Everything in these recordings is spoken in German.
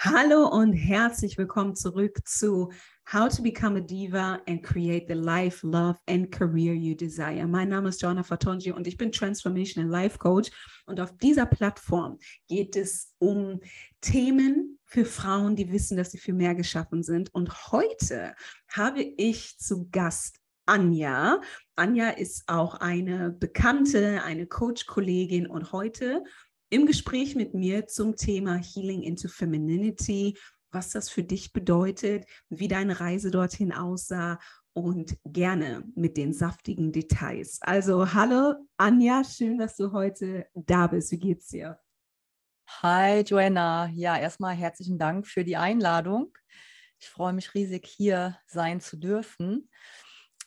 Hallo und herzlich willkommen zurück zu How to Become a Diva and Create the Life, Love and Career You Desire. Mein Name ist Joanna Fatonji und ich bin Transformational Life Coach. Und auf dieser Plattform geht es um Themen für Frauen, die wissen, dass sie für mehr geschaffen sind. Und heute habe ich zu Gast Anja. Anja ist auch eine Bekannte, eine Coach-Kollegin und heute im Gespräch mit mir zum Thema Healing into Femininity, was das für dich bedeutet, wie deine Reise dorthin aussah und gerne mit den saftigen Details. Also hallo Anja, schön, dass du heute da bist. Wie geht's dir? Hi Joanna, ja, erstmal herzlichen Dank für die Einladung. Ich freue mich riesig, hier sein zu dürfen.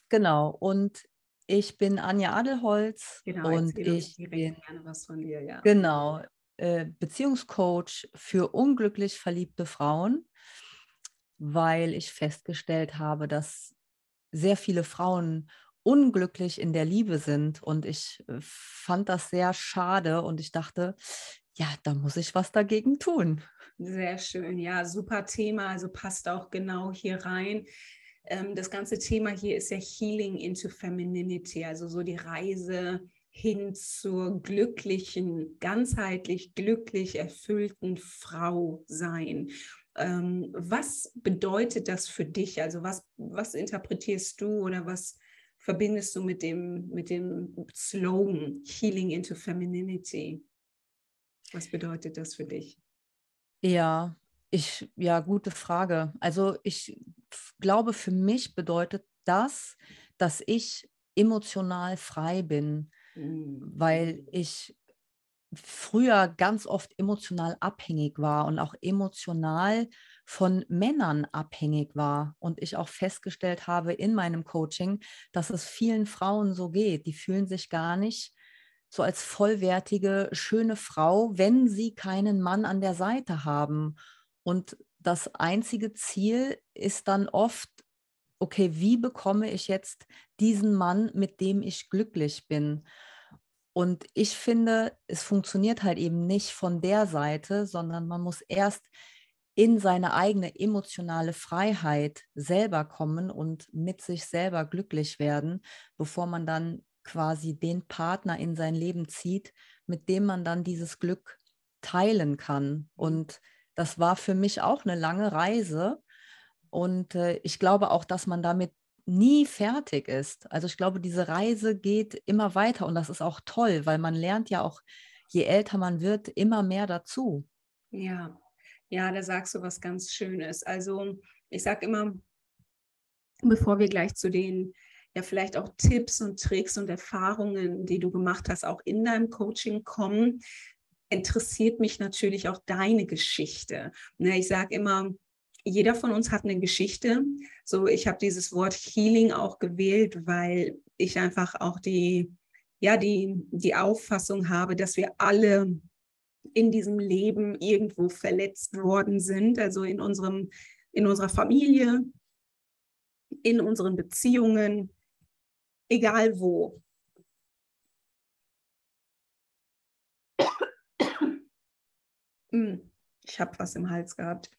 Genau, und ich bin Anja Adelholz genau, und ich bin gerne was von dir, ja. Genau, äh, Beziehungscoach für unglücklich verliebte Frauen, weil ich festgestellt habe, dass sehr viele Frauen unglücklich in der Liebe sind und ich äh, fand das sehr schade und ich dachte, ja, da muss ich was dagegen tun. Sehr schön, ja, super Thema, also passt auch genau hier rein. Ähm, das ganze Thema hier ist ja Healing into Femininity, also so die Reise hin zur glücklichen, ganzheitlich glücklich erfüllten Frau sein. Ähm, was bedeutet das für dich? Also was, was interpretierst du oder was verbindest du mit dem, mit dem Slogan Healing into Femininity? Was bedeutet das für dich? Ja, ich, ja, gute Frage. Also ich glaube, für mich bedeutet das, dass ich emotional frei bin, mhm. weil ich früher ganz oft emotional abhängig war und auch emotional von Männern abhängig war. Und ich auch festgestellt habe in meinem Coaching, dass es vielen Frauen so geht. Die fühlen sich gar nicht so als vollwertige, schöne Frau, wenn sie keinen Mann an der Seite haben. Und das einzige Ziel ist dann oft, okay, wie bekomme ich jetzt diesen Mann, mit dem ich glücklich bin? Und ich finde, es funktioniert halt eben nicht von der Seite, sondern man muss erst in seine eigene emotionale Freiheit selber kommen und mit sich selber glücklich werden, bevor man dann quasi den Partner in sein Leben zieht, mit dem man dann dieses Glück teilen kann. Mhm. Und das war für mich auch eine lange Reise. Und äh, ich glaube auch, dass man damit nie fertig ist. Also ich glaube, diese Reise geht immer weiter und das ist auch toll, weil man lernt ja auch, je älter man wird, immer mehr dazu. Ja, ja, da sagst du was ganz Schönes. Also ich sage immer, bevor wir gleich zu den ja vielleicht auch Tipps und Tricks und Erfahrungen, die du gemacht hast, auch in deinem Coaching kommen, interessiert mich natürlich auch deine Geschichte. Ne, ich sage immer, jeder von uns hat eine Geschichte. So, ich habe dieses Wort Healing auch gewählt, weil ich einfach auch die, ja, die, die Auffassung habe, dass wir alle in diesem Leben irgendwo verletzt worden sind, also in unserem, in unserer Familie, in unseren Beziehungen, egal wo. Ich habe was im Hals gehabt.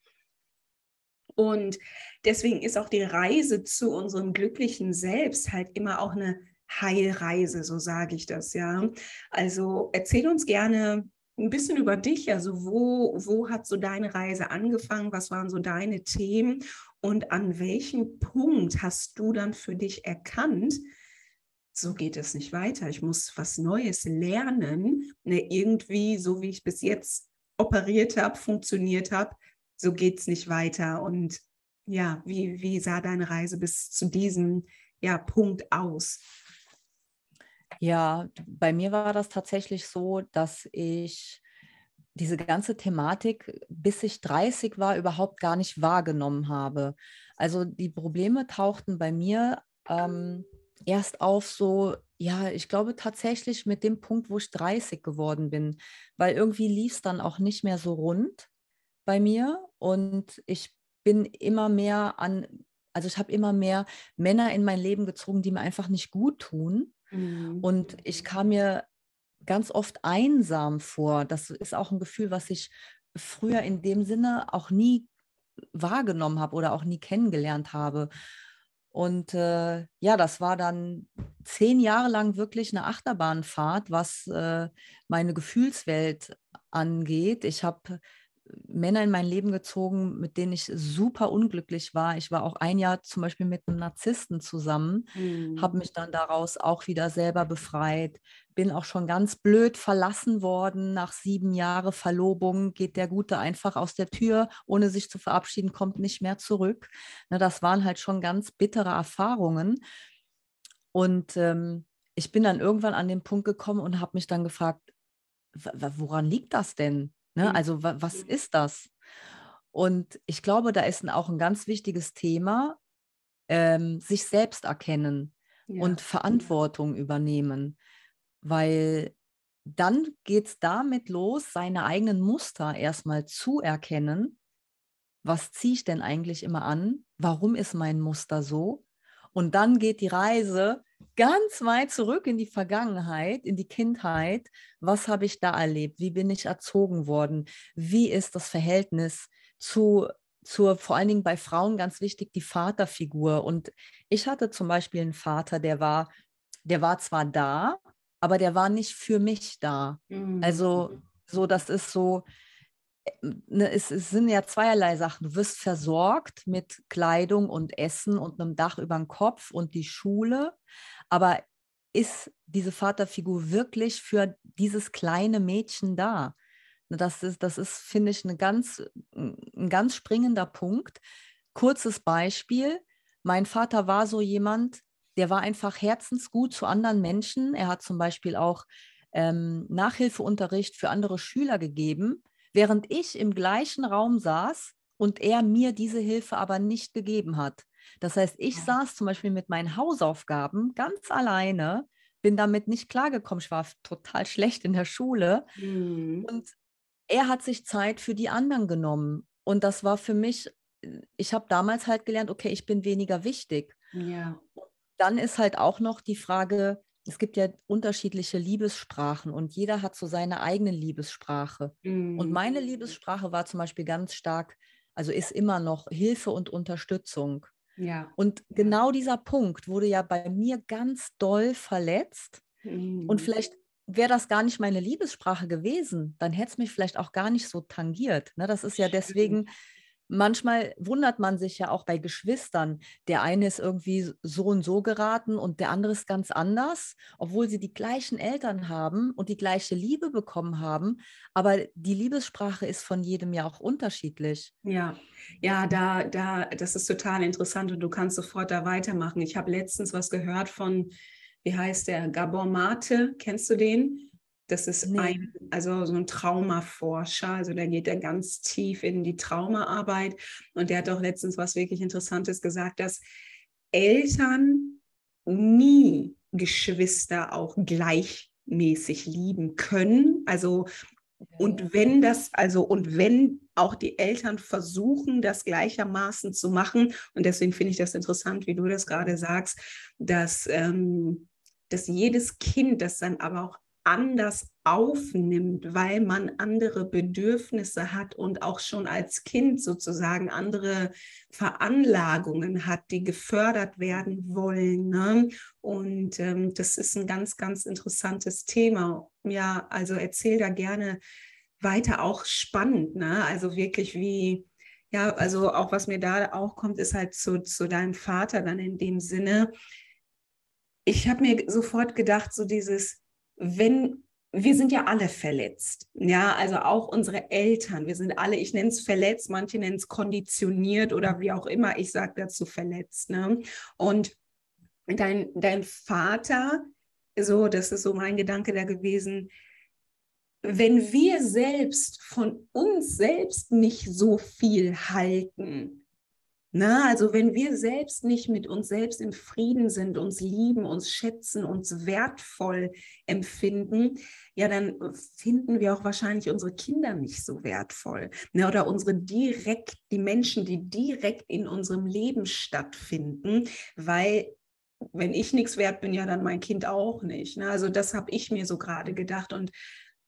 Und deswegen ist auch die Reise zu unserem glücklichen Selbst halt immer auch eine Heilreise, so sage ich das, ja. Also erzähl uns gerne ein bisschen über dich. Also wo, wo hat so deine Reise angefangen? Was waren so deine Themen? Und an welchem Punkt hast du dann für dich erkannt, so geht es nicht weiter. Ich muss was Neues lernen. Ne, irgendwie, so wie ich bis jetzt operiert habe, funktioniert habe, so geht es nicht weiter. Und ja, wie, wie sah deine Reise bis zu diesem ja, Punkt aus? Ja, bei mir war das tatsächlich so, dass ich diese ganze Thematik, bis ich 30 war, überhaupt gar nicht wahrgenommen habe. Also die Probleme tauchten bei mir ähm, erst auf so, ja, ich glaube tatsächlich mit dem Punkt, wo ich 30 geworden bin, weil irgendwie lief es dann auch nicht mehr so rund bei mir und ich bin immer mehr an, also ich habe immer mehr Männer in mein Leben gezogen, die mir einfach nicht gut tun. Mhm. Und ich kam mir ganz oft einsam vor. Das ist auch ein Gefühl, was ich früher in dem Sinne auch nie wahrgenommen habe oder auch nie kennengelernt habe. Und äh, ja, das war dann zehn Jahre lang wirklich eine Achterbahnfahrt, was äh, meine Gefühlswelt angeht. Ich habe Männer in mein Leben gezogen, mit denen ich super unglücklich war. Ich war auch ein Jahr zum Beispiel mit einem Narzissten zusammen, mhm. habe mich dann daraus auch wieder selber befreit, bin auch schon ganz blöd verlassen worden. Nach sieben Jahren Verlobung geht der Gute einfach aus der Tür, ohne sich zu verabschieden, kommt nicht mehr zurück. Na, das waren halt schon ganz bittere Erfahrungen. Und ähm, ich bin dann irgendwann an den Punkt gekommen und habe mich dann gefragt, woran liegt das denn? Ne? Mhm. Also was ist das? Und ich glaube, da ist auch ein ganz wichtiges Thema, ähm, sich selbst erkennen ja. und Verantwortung übernehmen, weil dann geht es damit los, seine eigenen Muster erstmal zu erkennen. Was ziehe ich denn eigentlich immer an? Warum ist mein Muster so? Und dann geht die Reise ganz weit zurück in die Vergangenheit, in die Kindheit. Was habe ich da erlebt? Wie bin ich erzogen worden? Wie ist das Verhältnis zu, zur, vor allen Dingen bei Frauen ganz wichtig, die Vaterfigur? Und ich hatte zum Beispiel einen Vater, der war, der war zwar da, aber der war nicht für mich da. Mhm. Also, so, das ist so, es, es, sind ja zweierlei Sachen. Du wirst versorgt mit Kleidung und Essen und einem Dach über dem Kopf und die Schule. Aber ist diese Vaterfigur wirklich für dieses kleine Mädchen da? Ne, das ist, das ist finde ich, eine ganz, ein ganz springender Punkt. Kurzes Beispiel. Mein Vater war so jemand, der war einfach herzensgut zu anderen Menschen. Er hat zum Beispiel auch ähm, Nachhilfeunterricht für andere Schüler gegeben während ich im gleichen Raum saß und er mir diese Hilfe aber nicht gegeben hat. Das heißt, ich ja. saß zum Beispiel mit meinen Hausaufgaben ganz alleine, bin damit nicht klargekommen. Ich war total schlecht in der Schule. Mhm. Und er hat sich Zeit für die anderen genommen. Und das war für mich, ich habe damals halt gelernt, okay, ich bin weniger wichtig. Ja. Dann ist halt auch noch die Frage, es gibt ja unterschiedliche Liebessprachen und jeder hat so seine eigene Liebessprache. Mhm. Und meine Liebessprache war zum Beispiel ganz stark, also ist immer noch Hilfe und Unterstützung. Ja. Und genau dieser Punkt wurde ja bei mir ganz doll verletzt. Mhm. Und vielleicht wäre das gar nicht meine Liebessprache gewesen, dann hätte es mich vielleicht auch gar nicht so tangiert. Ne? Das ist ja deswegen manchmal wundert man sich ja auch bei Geschwistern. Der eine ist irgendwie so und so geraten und der andere ist ganz anders, obwohl sie die gleichen Eltern haben und die gleiche Liebe bekommen haben. Aber die Liebessprache ist von jedem ja auch unterschiedlich. Ja, ja, da, da, das ist total interessant und du kannst sofort da weitermachen. Ich habe letztens was gehört von, wie heißt der, Gabor Mate, kennst du den? Das ist nee. ein, also so ein Traumaforscher, also der geht ja ganz tief in die Traumaarbeit und der hat auch letztens was wirklich Interessantes gesagt, dass Eltern nie Geschwister auch gleichmäßig lieben können. Also und wenn das, also und wenn auch die Eltern versuchen, das gleichermaßen zu machen, und deswegen finde ich das interessant, wie du das gerade sagst, dass, ähm, dass jedes Kind das dann aber auch anders aufnimmt, weil man andere Bedürfnisse hat und auch schon als Kind sozusagen andere Veranlagungen hat, die gefördert werden wollen. Ne? Und ähm, das ist ein ganz, ganz interessantes Thema. Ja, also erzähl da gerne weiter, auch spannend. Ne? Also wirklich wie, ja, also auch was mir da auch kommt, ist halt zu, zu deinem Vater dann in dem Sinne. Ich habe mir sofort gedacht, so dieses, wenn wir sind ja alle verletzt. Ja, also auch unsere Eltern. Wir sind alle, ich nenne es verletzt, manche nennen es konditioniert oder wie auch immer. Ich sage dazu verletzt. Ne? Und dein, dein Vater, so, das ist so mein Gedanke da gewesen, wenn wir selbst von uns selbst nicht so viel halten, na, also wenn wir selbst nicht mit uns selbst im Frieden sind, uns lieben, uns schätzen, uns wertvoll empfinden, ja, dann finden wir auch wahrscheinlich unsere Kinder nicht so wertvoll. Na, oder unsere direkt, die Menschen, die direkt in unserem Leben stattfinden, weil wenn ich nichts wert bin, ja, dann mein Kind auch nicht. Ne? Also das habe ich mir so gerade gedacht. Und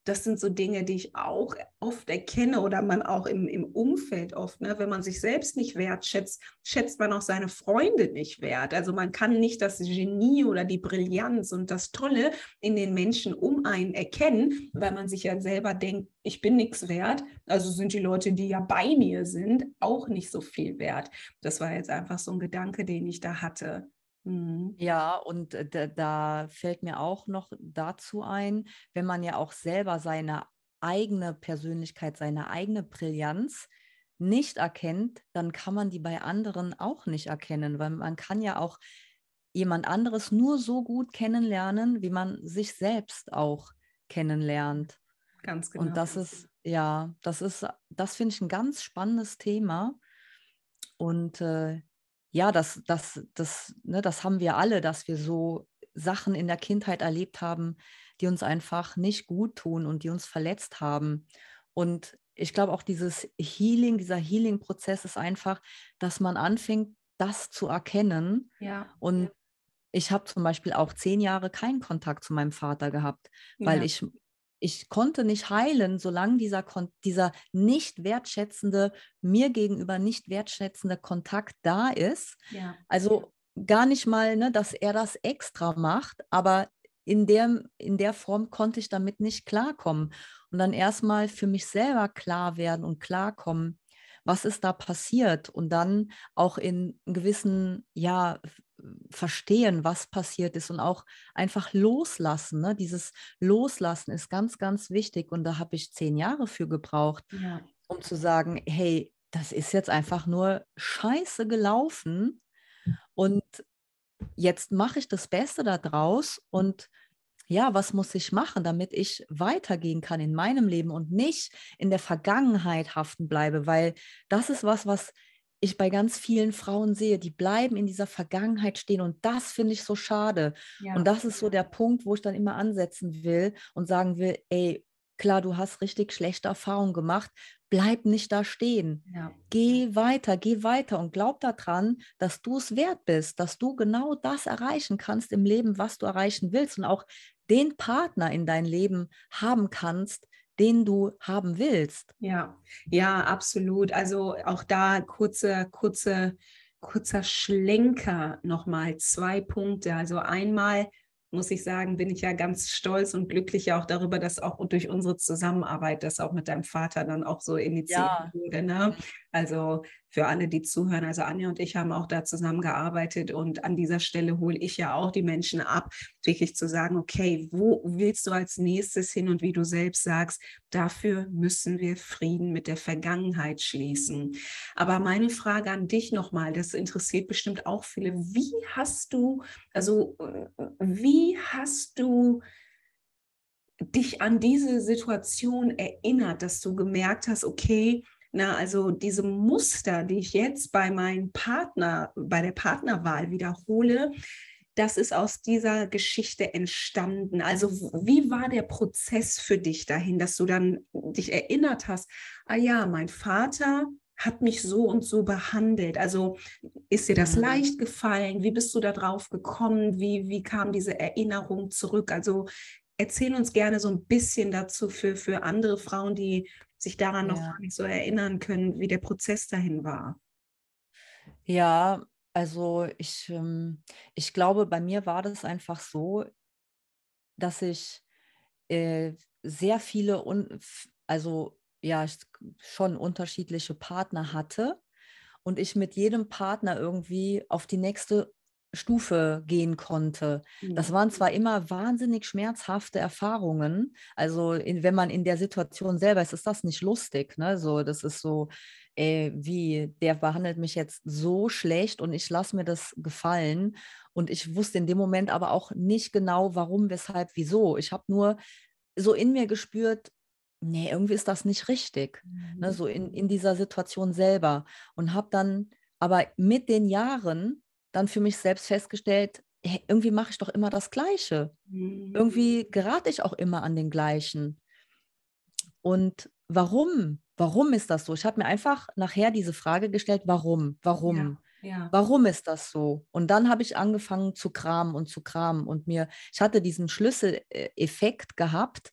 das sind so Dinge, die ich auch oft erkenne oder man auch im, im Umfeld oft, ne? wenn man sich selbst nicht wertschätzt, schätzt man auch seine Freunde nicht wert. Also man kann nicht das Genie oder die Brillanz und das Tolle in den Menschen um einen erkennen, weil man sich ja selber denkt, ich bin nichts wert. Also sind die Leute, die ja bei mir sind, auch nicht so viel wert. Das war jetzt einfach so ein Gedanke, den ich da hatte. Mhm. Ja, und da, da fällt mir auch noch dazu ein, wenn man ja auch selber seine eigene Persönlichkeit, seine eigene Brillanz nicht erkennt, dann kann man die bei anderen auch nicht erkennen, weil man kann ja auch jemand anderes nur so gut kennenlernen, wie man sich selbst auch kennenlernt. Ganz genau. Und das ist, ja, das ist, das finde ich ein ganz spannendes Thema. Und äh, ja, das, das, das, ne, das haben wir alle, dass wir so Sachen in der Kindheit erlebt haben, die uns einfach nicht gut tun und die uns verletzt haben. Und ich glaube auch dieses Healing, dieser Healing-Prozess ist einfach, dass man anfängt, das zu erkennen. Ja. Und ich habe zum Beispiel auch zehn Jahre keinen Kontakt zu meinem Vater gehabt, weil ja. ich ich konnte nicht heilen, solange dieser, dieser nicht wertschätzende, mir gegenüber nicht wertschätzende Kontakt da ist. Ja. Also gar nicht mal, ne, dass er das extra macht, aber in der, in der Form konnte ich damit nicht klarkommen. Und dann erstmal für mich selber klar werden und klarkommen, was ist da passiert und dann auch in gewissen, ja, verstehen, was passiert ist und auch einfach loslassen. Ne? Dieses Loslassen ist ganz, ganz wichtig und da habe ich zehn Jahre für gebraucht, ja. um zu sagen, hey, das ist jetzt einfach nur scheiße gelaufen und jetzt mache ich das Beste daraus und ja, was muss ich machen, damit ich weitergehen kann in meinem Leben und nicht in der Vergangenheit haften bleibe, weil das ist was, was ich bei ganz vielen Frauen sehe, die bleiben in dieser Vergangenheit stehen und das finde ich so schade. Ja. Und das ist so der Punkt, wo ich dann immer ansetzen will und sagen will, ey, klar, du hast richtig schlechte Erfahrungen gemacht, bleib nicht da stehen. Ja. Geh weiter, geh weiter und glaub daran, dass du es wert bist, dass du genau das erreichen kannst im Leben, was du erreichen willst und auch den Partner in dein Leben haben kannst, den du haben willst. Ja, ja, absolut. Also auch da kurze, kurze, kurzer Schlenker nochmal, zwei Punkte. Also einmal muss ich sagen, bin ich ja ganz stolz und glücklich auch darüber, dass auch durch unsere Zusammenarbeit das auch mit deinem Vater dann auch so initiiert ja. wurde. Ne? Also für alle, die zuhören, also Anja und ich haben auch da zusammengearbeitet und an dieser Stelle hole ich ja auch die Menschen ab, wirklich zu sagen, okay, wo willst du als nächstes hin und wie du selbst sagst, dafür müssen wir Frieden mit der Vergangenheit schließen. Aber meine Frage an dich nochmal, das interessiert bestimmt auch viele, wie hast du, also wie hast du dich an diese Situation erinnert, dass du gemerkt hast, okay, na, also diese Muster, die ich jetzt bei meinem Partner, bei der Partnerwahl wiederhole, das ist aus dieser Geschichte entstanden. Also wie war der Prozess für dich dahin, dass du dann dich erinnert hast, ah ja, mein Vater hat mich so und so behandelt. Also ist dir das mhm. leicht gefallen? Wie bist du da drauf gekommen? Wie, wie kam diese Erinnerung zurück? Also erzähl uns gerne so ein bisschen dazu für, für andere Frauen, die sich daran ja. noch nicht so erinnern können, wie der Prozess dahin war. Ja, also ich, ähm, ich glaube, bei mir war das einfach so, dass ich äh, sehr viele, un also ja, schon unterschiedliche Partner hatte und ich mit jedem Partner irgendwie auf die nächste Stufe gehen konnte. Das waren zwar immer wahnsinnig schmerzhafte Erfahrungen, also in, wenn man in der Situation selber ist, ist das nicht lustig. Ne? So, das ist so, ey, wie, der behandelt mich jetzt so schlecht und ich lasse mir das gefallen. Und ich wusste in dem Moment aber auch nicht genau, warum, weshalb, wieso. Ich habe nur so in mir gespürt, nee, irgendwie ist das nicht richtig. Ne? Mhm. Ne? So in, in dieser Situation selber. Und habe dann aber mit den Jahren dann für mich selbst festgestellt, hey, irgendwie mache ich doch immer das Gleiche. Mhm. Irgendwie gerate ich auch immer an den gleichen. Und warum? Warum ist das so? Ich habe mir einfach nachher diese Frage gestellt, warum? Warum? Ja, ja. Warum ist das so? Und dann habe ich angefangen zu kramen und zu kramen und mir, ich hatte diesen Schlüsseleffekt gehabt,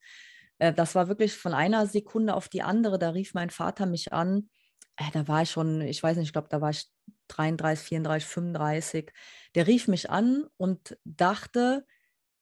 äh, das war wirklich von einer Sekunde auf die andere. Da rief mein Vater mich an. Äh, da war ich schon, ich weiß nicht, ich glaube, da war ich 33, 34, 35. Der rief mich an und dachte,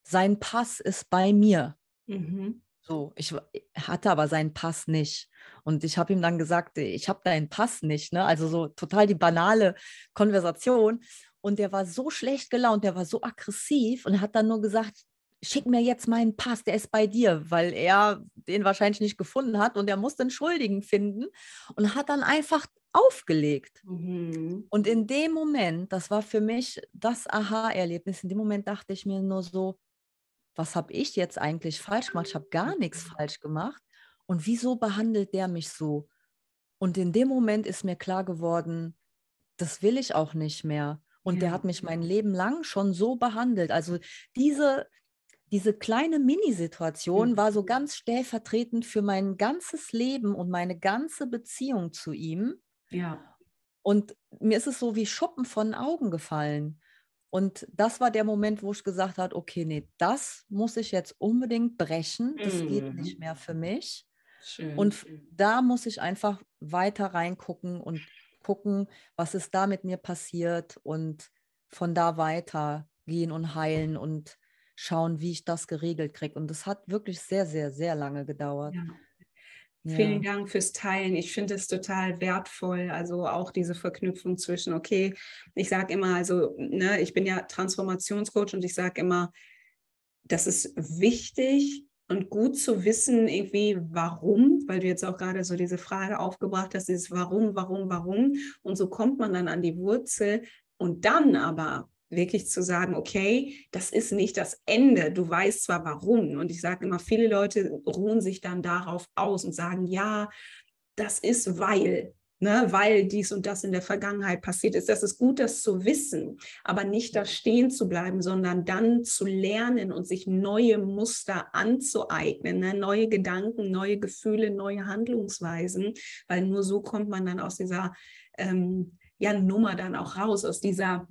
sein Pass ist bei mir. Mhm. So, ich hatte aber seinen Pass nicht. Und ich habe ihm dann gesagt, ich habe deinen Pass nicht. Ne? Also so total die banale Konversation. Und der war so schlecht gelaunt, der war so aggressiv und hat dann nur gesagt, schick mir jetzt meinen Pass, der ist bei dir, weil er den wahrscheinlich nicht gefunden hat und er musste einen Schuldigen finden und hat dann einfach aufgelegt. Mhm. Und in dem Moment, das war für mich das Aha-Erlebnis, in dem Moment dachte ich mir nur so, was habe ich jetzt eigentlich falsch gemacht? Ich habe gar nichts mhm. falsch gemacht. Und wieso behandelt der mich so? Und in dem Moment ist mir klar geworden, das will ich auch nicht mehr. Und ja. der hat mich mein Leben lang schon so behandelt. Also diese, diese kleine Mini-Situation mhm. war so ganz stellvertretend für mein ganzes Leben und meine ganze Beziehung zu ihm. Ja. Und mir ist es so wie Schuppen von Augen gefallen. Und das war der Moment, wo ich gesagt habe, okay, nee, das muss ich jetzt unbedingt brechen. Das mhm. geht nicht mehr für mich. Schön. Und da muss ich einfach weiter reingucken und gucken, was ist da mit mir passiert und von da weiter gehen und heilen und schauen, wie ich das geregelt kriege. Und das hat wirklich sehr, sehr, sehr lange gedauert. Ja. Ja. Vielen Dank fürs Teilen. Ich finde es total wertvoll. Also auch diese Verknüpfung zwischen, okay, ich sage immer, also, ne, ich bin ja Transformationscoach und ich sage immer, das ist wichtig und gut zu wissen, irgendwie, warum, weil du jetzt auch gerade so diese Frage aufgebracht hast, dieses Warum, warum, warum. Und so kommt man dann an die Wurzel. Und dann aber wirklich zu sagen, okay, das ist nicht das Ende. Du weißt zwar warum. Und ich sage immer, viele Leute ruhen sich dann darauf aus und sagen, ja, das ist weil. Ne, weil dies und das in der Vergangenheit passiert ist. Das ist gut, das zu wissen, aber nicht da stehen zu bleiben, sondern dann zu lernen und sich neue Muster anzueignen, ne, neue Gedanken, neue Gefühle, neue Handlungsweisen, weil nur so kommt man dann aus dieser ähm, ja, Nummer dann auch raus, aus dieser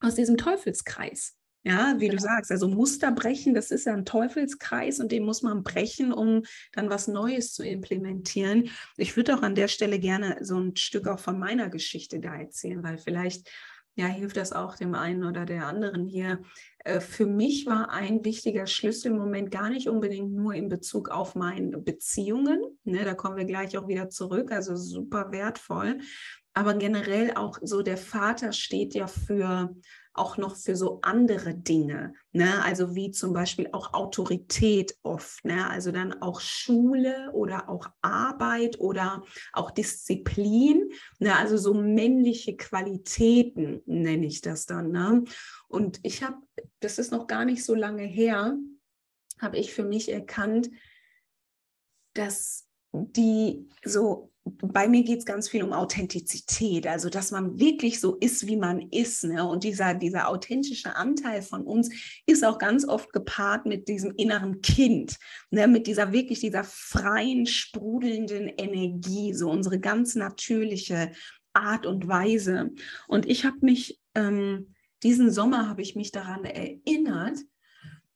aus diesem Teufelskreis. Ja, wie du sagst, also Muster brechen, das ist ja ein Teufelskreis und den muss man brechen, um dann was Neues zu implementieren. Ich würde auch an der Stelle gerne so ein Stück auch von meiner Geschichte da erzählen, weil vielleicht ja, hilft das auch dem einen oder der anderen hier. Äh, für mich war ein wichtiger Schlüsselmoment gar nicht unbedingt nur in Bezug auf meine Beziehungen. Ne, da kommen wir gleich auch wieder zurück, also super wertvoll aber generell auch so der Vater steht ja für auch noch für so andere Dinge, ne? also wie zum Beispiel auch Autorität oft, ne? also dann auch Schule oder auch Arbeit oder auch Disziplin, ne? also so männliche Qualitäten nenne ich das dann. Ne? Und ich habe, das ist noch gar nicht so lange her, habe ich für mich erkannt, dass die so bei mir geht es ganz viel um Authentizität, also dass man wirklich so ist, wie man ist. Ne? Und dieser, dieser authentische Anteil von uns ist auch ganz oft gepaart mit diesem inneren Kind, ne? mit dieser wirklich dieser freien, sprudelnden Energie, so unsere ganz natürliche Art und Weise. Und ich habe mich, ähm, diesen Sommer habe ich mich daran erinnert,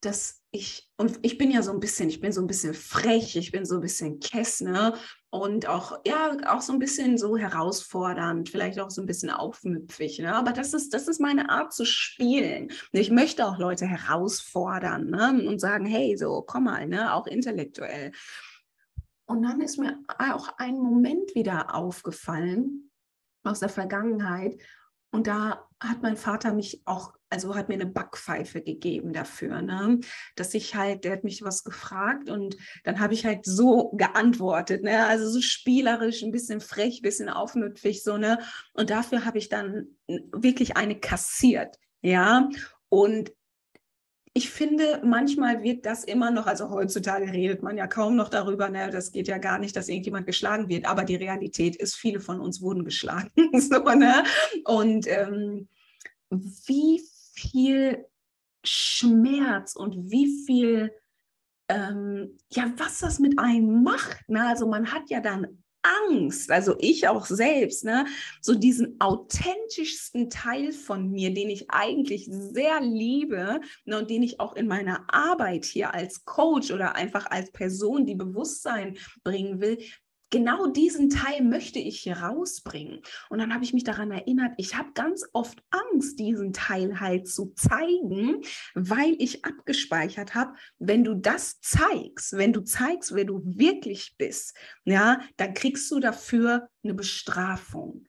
dass ich, und ich bin ja so ein bisschen, ich bin so ein bisschen frech, ich bin so ein bisschen Kessner und auch, ja, auch so ein bisschen so herausfordernd, vielleicht auch so ein bisschen aufmüpfig. Ne? Aber das ist, das ist meine Art zu spielen. Ich möchte auch Leute herausfordern ne? und sagen, hey, so, komm mal, ne? auch intellektuell. Und dann ist mir auch ein Moment wieder aufgefallen aus der Vergangenheit. Und da hat mein Vater mich auch also hat mir eine Backpfeife gegeben dafür, ne? dass ich halt, der hat mich was gefragt und dann habe ich halt so geantwortet, ne? also so spielerisch, ein bisschen frech, ein bisschen aufmüpfig, so, ne? Und dafür habe ich dann wirklich eine kassiert, ja. Und ich finde, manchmal wird das immer noch, also heutzutage redet man ja kaum noch darüber, ne, das geht ja gar nicht, dass irgendjemand geschlagen wird, aber die Realität ist, viele von uns wurden geschlagen. so, ne? Und ähm, wie viel Schmerz und wie viel, ähm, ja, was das mit einem macht. Ne? Also man hat ja dann Angst, also ich auch selbst, ne, so diesen authentischsten Teil von mir, den ich eigentlich sehr liebe ne, und den ich auch in meiner Arbeit hier als Coach oder einfach als Person, die Bewusstsein bringen will, genau diesen Teil möchte ich hier rausbringen. Und dann habe ich mich daran erinnert, ich habe ganz oft Angst, diesen Teil halt zu zeigen, weil ich abgespeichert habe, wenn du das zeigst, wenn du zeigst, wer du wirklich bist, ja, dann kriegst du dafür eine Bestrafung.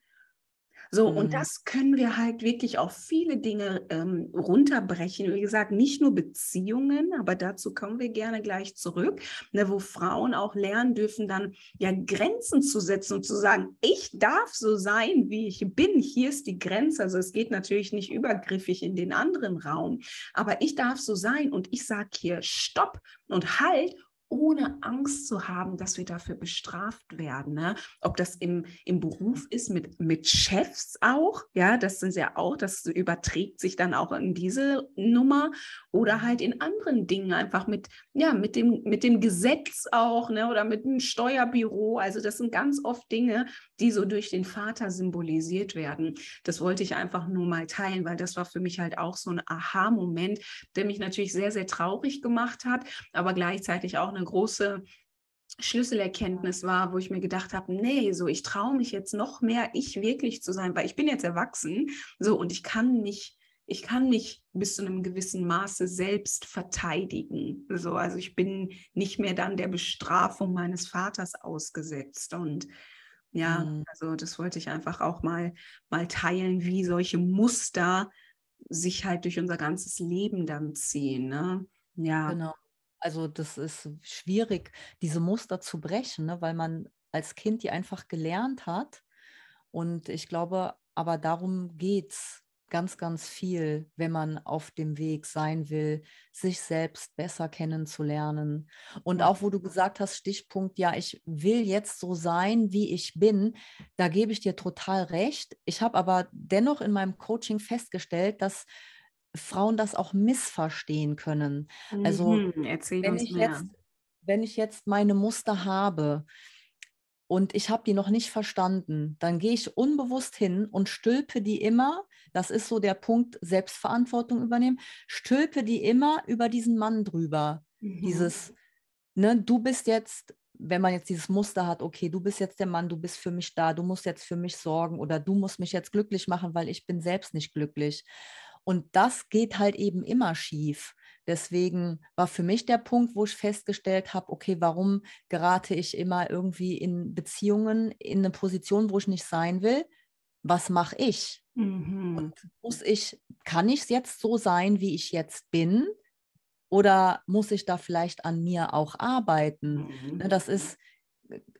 So, mhm. und das können wir halt wirklich auf viele Dinge ähm, runterbrechen. Wie gesagt, nicht nur Beziehungen, aber dazu kommen wir gerne gleich zurück, ne, wo Frauen auch lernen dürfen, dann ja Grenzen zu setzen und zu sagen, ich darf so sein, wie ich bin. Hier ist die Grenze. Also es geht natürlich nicht übergriffig in den anderen Raum, aber ich darf so sein und ich sage hier Stopp und Halt ohne Angst zu haben, dass wir dafür bestraft werden. Ne? Ob das im, im Beruf ist, mit, mit Chefs auch, ja, das sind ja auch, das überträgt sich dann auch in diese Nummer oder halt in anderen Dingen einfach mit, ja, mit dem, mit dem Gesetz auch, ne, oder mit einem Steuerbüro. Also das sind ganz oft Dinge, die so durch den Vater symbolisiert werden. Das wollte ich einfach nur mal teilen, weil das war für mich halt auch so ein Aha-Moment, der mich natürlich sehr, sehr traurig gemacht hat, aber gleichzeitig auch eine große Schlüsselerkenntnis war, wo ich mir gedacht habe, nee, so ich traue mich jetzt noch mehr, ich wirklich zu sein, weil ich bin jetzt erwachsen, so und ich kann mich ich kann mich bis zu einem gewissen Maße selbst verteidigen. So, also ich bin nicht mehr dann der Bestrafung meines Vaters ausgesetzt. Und ja, mhm. also das wollte ich einfach auch mal, mal teilen, wie solche Muster sich halt durch unser ganzes Leben dann ziehen. Ne? Ja. Genau. Also das ist schwierig, diese Muster zu brechen, ne? weil man als Kind die einfach gelernt hat. Und ich glaube, aber darum geht es ganz, ganz viel, wenn man auf dem Weg sein will, sich selbst besser kennenzulernen. Und auch wo du gesagt hast, Stichpunkt, ja, ich will jetzt so sein, wie ich bin, da gebe ich dir total recht. Ich habe aber dennoch in meinem Coaching festgestellt, dass Frauen das auch missverstehen können. Also, mhm, wenn, ich jetzt, wenn ich jetzt meine Muster habe, und ich habe die noch nicht verstanden, dann gehe ich unbewusst hin und stülpe die immer, das ist so der Punkt, Selbstverantwortung übernehmen, stülpe die immer über diesen Mann drüber. Mhm. Dieses, ne, du bist jetzt, wenn man jetzt dieses Muster hat, okay, du bist jetzt der Mann, du bist für mich da, du musst jetzt für mich sorgen oder du musst mich jetzt glücklich machen, weil ich bin selbst nicht glücklich. Und das geht halt eben immer schief. Deswegen war für mich der Punkt, wo ich festgestellt habe, okay, warum gerate ich immer irgendwie in Beziehungen in eine Position, wo ich nicht sein will? Was mache ich? Mhm. Und muss ich, kann ich es jetzt so sein, wie ich jetzt bin? Oder muss ich da vielleicht an mir auch arbeiten? Mhm. Ne, das ist,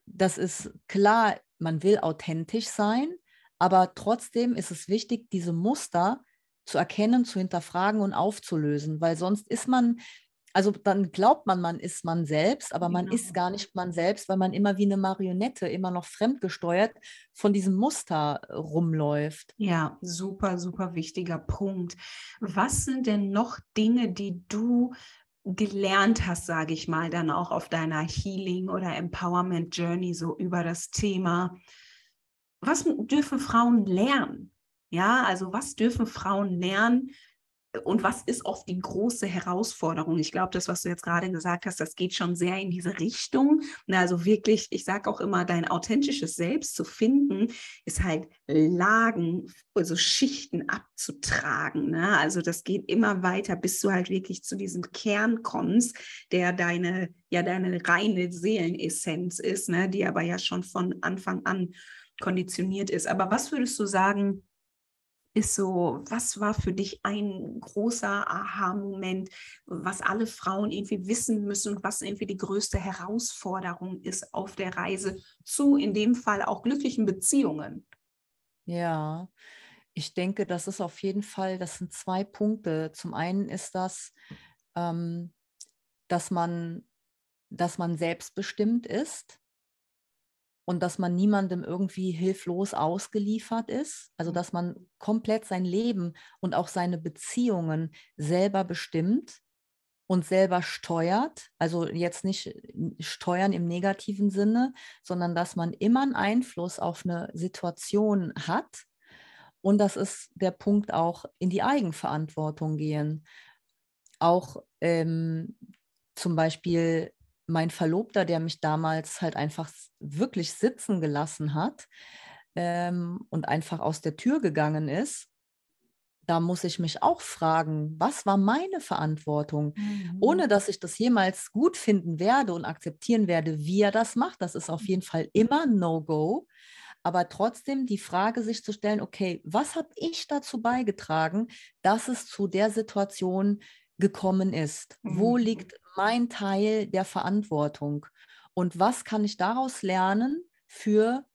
das ist klar, man will authentisch sein, aber trotzdem ist es wichtig, diese Muster zu erkennen, zu hinterfragen und aufzulösen, weil sonst ist man, also dann glaubt man, man ist man selbst, aber man genau. ist gar nicht man selbst, weil man immer wie eine Marionette, immer noch fremdgesteuert von diesem Muster äh, rumläuft. Ja, super, super wichtiger Punkt. Was sind denn noch Dinge, die du gelernt hast, sage ich mal, dann auch auf deiner Healing oder Empowerment Journey so über das Thema? Was dürfen Frauen lernen? Ja, also was dürfen Frauen lernen? Und was ist oft die große Herausforderung? Ich glaube, das, was du jetzt gerade gesagt hast, das geht schon sehr in diese Richtung. Also wirklich, ich sage auch immer, dein authentisches Selbst zu finden, ist halt Lagen, also Schichten abzutragen. Ne? Also das geht immer weiter, bis du halt wirklich zu diesem Kern kommst, der deine, ja, deine reine Seelenessenz ist, ne? die aber ja schon von Anfang an konditioniert ist. Aber was würdest du sagen, ist so, was war für dich ein großer Aha-Moment, was alle Frauen irgendwie wissen müssen und was irgendwie die größte Herausforderung ist auf der Reise zu, in dem Fall auch glücklichen Beziehungen? Ja, ich denke, das ist auf jeden Fall, das sind zwei Punkte. Zum einen ist das, ähm, dass man, dass man selbstbestimmt ist und dass man niemandem irgendwie hilflos ausgeliefert ist. Also mhm. dass man komplett sein Leben und auch seine Beziehungen selber bestimmt und selber steuert, also jetzt nicht steuern im negativen Sinne, sondern dass man immer einen Einfluss auf eine Situation hat. Und das ist der Punkt auch in die Eigenverantwortung gehen. Auch ähm, zum Beispiel mein Verlobter, der mich damals halt einfach wirklich sitzen gelassen hat ähm, und einfach aus der Tür gegangen ist, da muss ich mich auch fragen, was war meine Verantwortung? Mhm. Ohne dass ich das jemals gut finden werde und akzeptieren werde, wie er das macht. Das ist auf jeden Fall immer No-Go. Aber trotzdem die Frage sich zu stellen, okay, was habe ich dazu beigetragen, dass es zu der Situation gekommen ist? Mhm. Wo liegt mein Teil der Verantwortung? Und was kann ich daraus lernen für,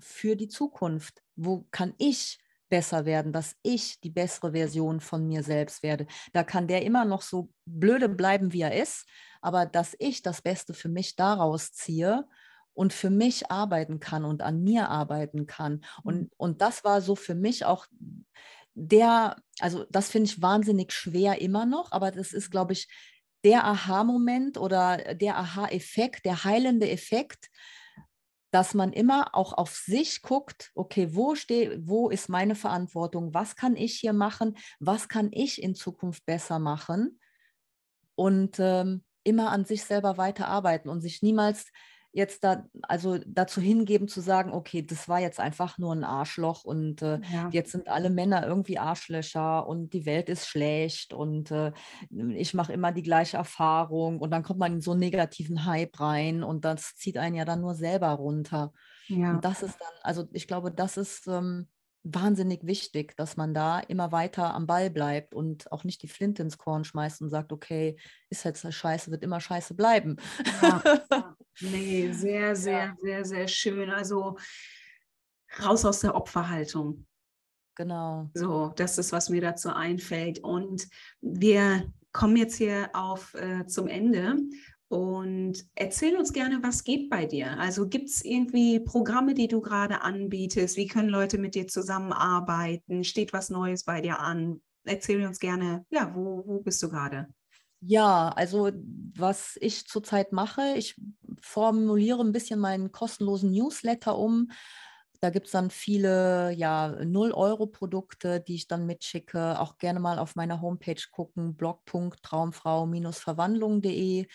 für die Zukunft? Wo kann ich besser werden, dass ich die bessere Version von mir selbst werde. Da kann der immer noch so blöde bleiben, wie er ist, aber dass ich das Beste für mich daraus ziehe und für mich arbeiten kann und an mir arbeiten kann. Und, mhm. und das war so für mich auch der, also das finde ich wahnsinnig schwer immer noch, aber das ist, glaube ich, der Aha-Moment oder der Aha-Effekt, der heilende Effekt, dass man immer auch auf sich guckt, okay, wo stehe, wo ist meine Verantwortung, was kann ich hier machen, was kann ich in Zukunft besser machen? Und ähm, immer an sich selber weiterarbeiten und sich niemals jetzt da, also dazu hingeben zu sagen, okay, das war jetzt einfach nur ein Arschloch und äh, ja. jetzt sind alle Männer irgendwie Arschlöcher und die Welt ist schlecht und äh, ich mache immer die gleiche Erfahrung und dann kommt man in so einen negativen Hype rein und das zieht einen ja dann nur selber runter. Ja. Und das ist dann, also ich glaube, das ist ähm, wahnsinnig wichtig, dass man da immer weiter am Ball bleibt und auch nicht die Flinte ins Korn schmeißt und sagt, okay, ist jetzt scheiße, wird immer scheiße bleiben. Ja, nee, sehr, sehr, ja. sehr, sehr schön. Also raus aus der Opferhaltung. Genau. So, das ist, was mir dazu einfällt. Und wir kommen jetzt hier auf äh, zum Ende. Und erzähl uns gerne, was geht bei dir? Also gibt es irgendwie Programme, die du gerade anbietest? Wie können Leute mit dir zusammenarbeiten? Steht was Neues bei dir an? Erzähl uns gerne, ja, wo, wo bist du gerade? Ja, also was ich zurzeit mache, ich formuliere ein bisschen meinen kostenlosen Newsletter um. Da gibt es dann viele ja, 0-Euro-Produkte, die ich dann mitschicke. Auch gerne mal auf meiner Homepage gucken, blog.traumfrau-verwandlung.de.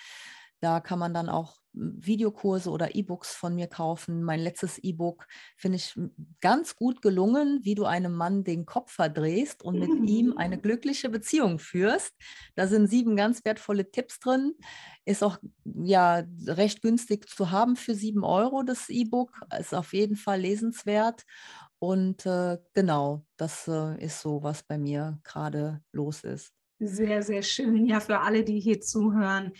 Da kann man dann auch Videokurse oder E-Books von mir kaufen. Mein letztes E-Book finde ich ganz gut gelungen, wie du einem Mann den Kopf verdrehst und mit ihm eine glückliche Beziehung führst. Da sind sieben ganz wertvolle Tipps drin. Ist auch ja recht günstig zu haben für sieben Euro, das E-Book. Ist auf jeden Fall lesenswert. Und äh, genau, das äh, ist so, was bei mir gerade los ist. Sehr, sehr schön. Ja, für alle, die hier zuhören,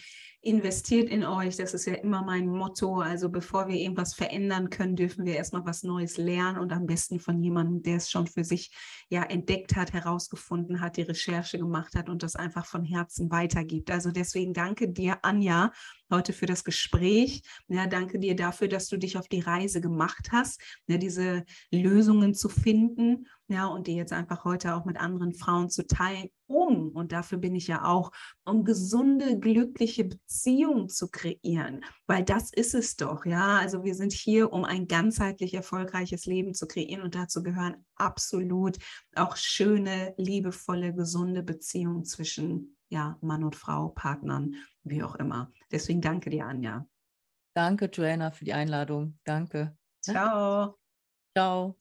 investiert in euch. Das ist ja immer mein Motto. Also bevor wir irgendwas verändern können, dürfen wir erstmal was Neues lernen und am besten von jemandem, der es schon für sich ja entdeckt hat, herausgefunden hat, die Recherche gemacht hat und das einfach von Herzen weitergibt. Also deswegen danke dir, Anja, heute für das Gespräch. Ja, danke dir dafür, dass du dich auf die Reise gemacht hast, ja, diese Lösungen zu finden ja, und die jetzt einfach heute auch mit anderen Frauen zu teilen, um, und dafür bin ich ja auch, um gesunde, glückliche Beziehungen zu kreieren, weil das ist es doch, ja, also wir sind hier, um ein ganzheitlich erfolgreiches Leben zu kreieren und dazu gehören absolut auch schöne, liebevolle, gesunde Beziehungen zwischen, ja, Mann und Frau, Partnern, wie auch immer. Deswegen danke dir, Anja. Danke, Joanna, für die Einladung. Danke. Ciao. Ciao.